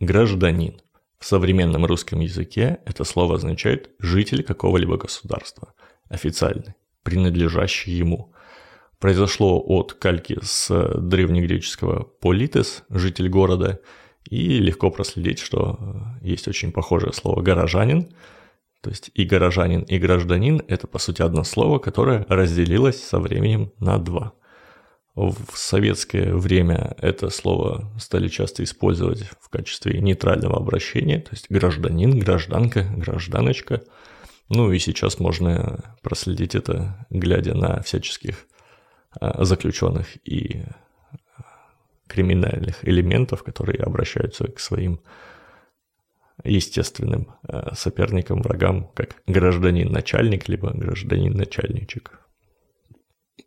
Гражданин. В современном русском языке это слово означает «житель какого-либо государства», официальный, принадлежащий ему. Произошло от кальки с древнегреческого «политес», житель города, и легко проследить, что есть очень похожее слово «горожанин», то есть и горожанин, и гражданин – это, по сути, одно слово, которое разделилось со временем на два. В советское время это слово стали часто использовать в качестве нейтрального обращения, то есть гражданин, гражданка, гражданочка. Ну и сейчас можно проследить это, глядя на всяческих а, заключенных и криминальных элементов, которые обращаются к своим естественным э, соперникам, врагам, как гражданин-начальник, либо гражданин-начальничек.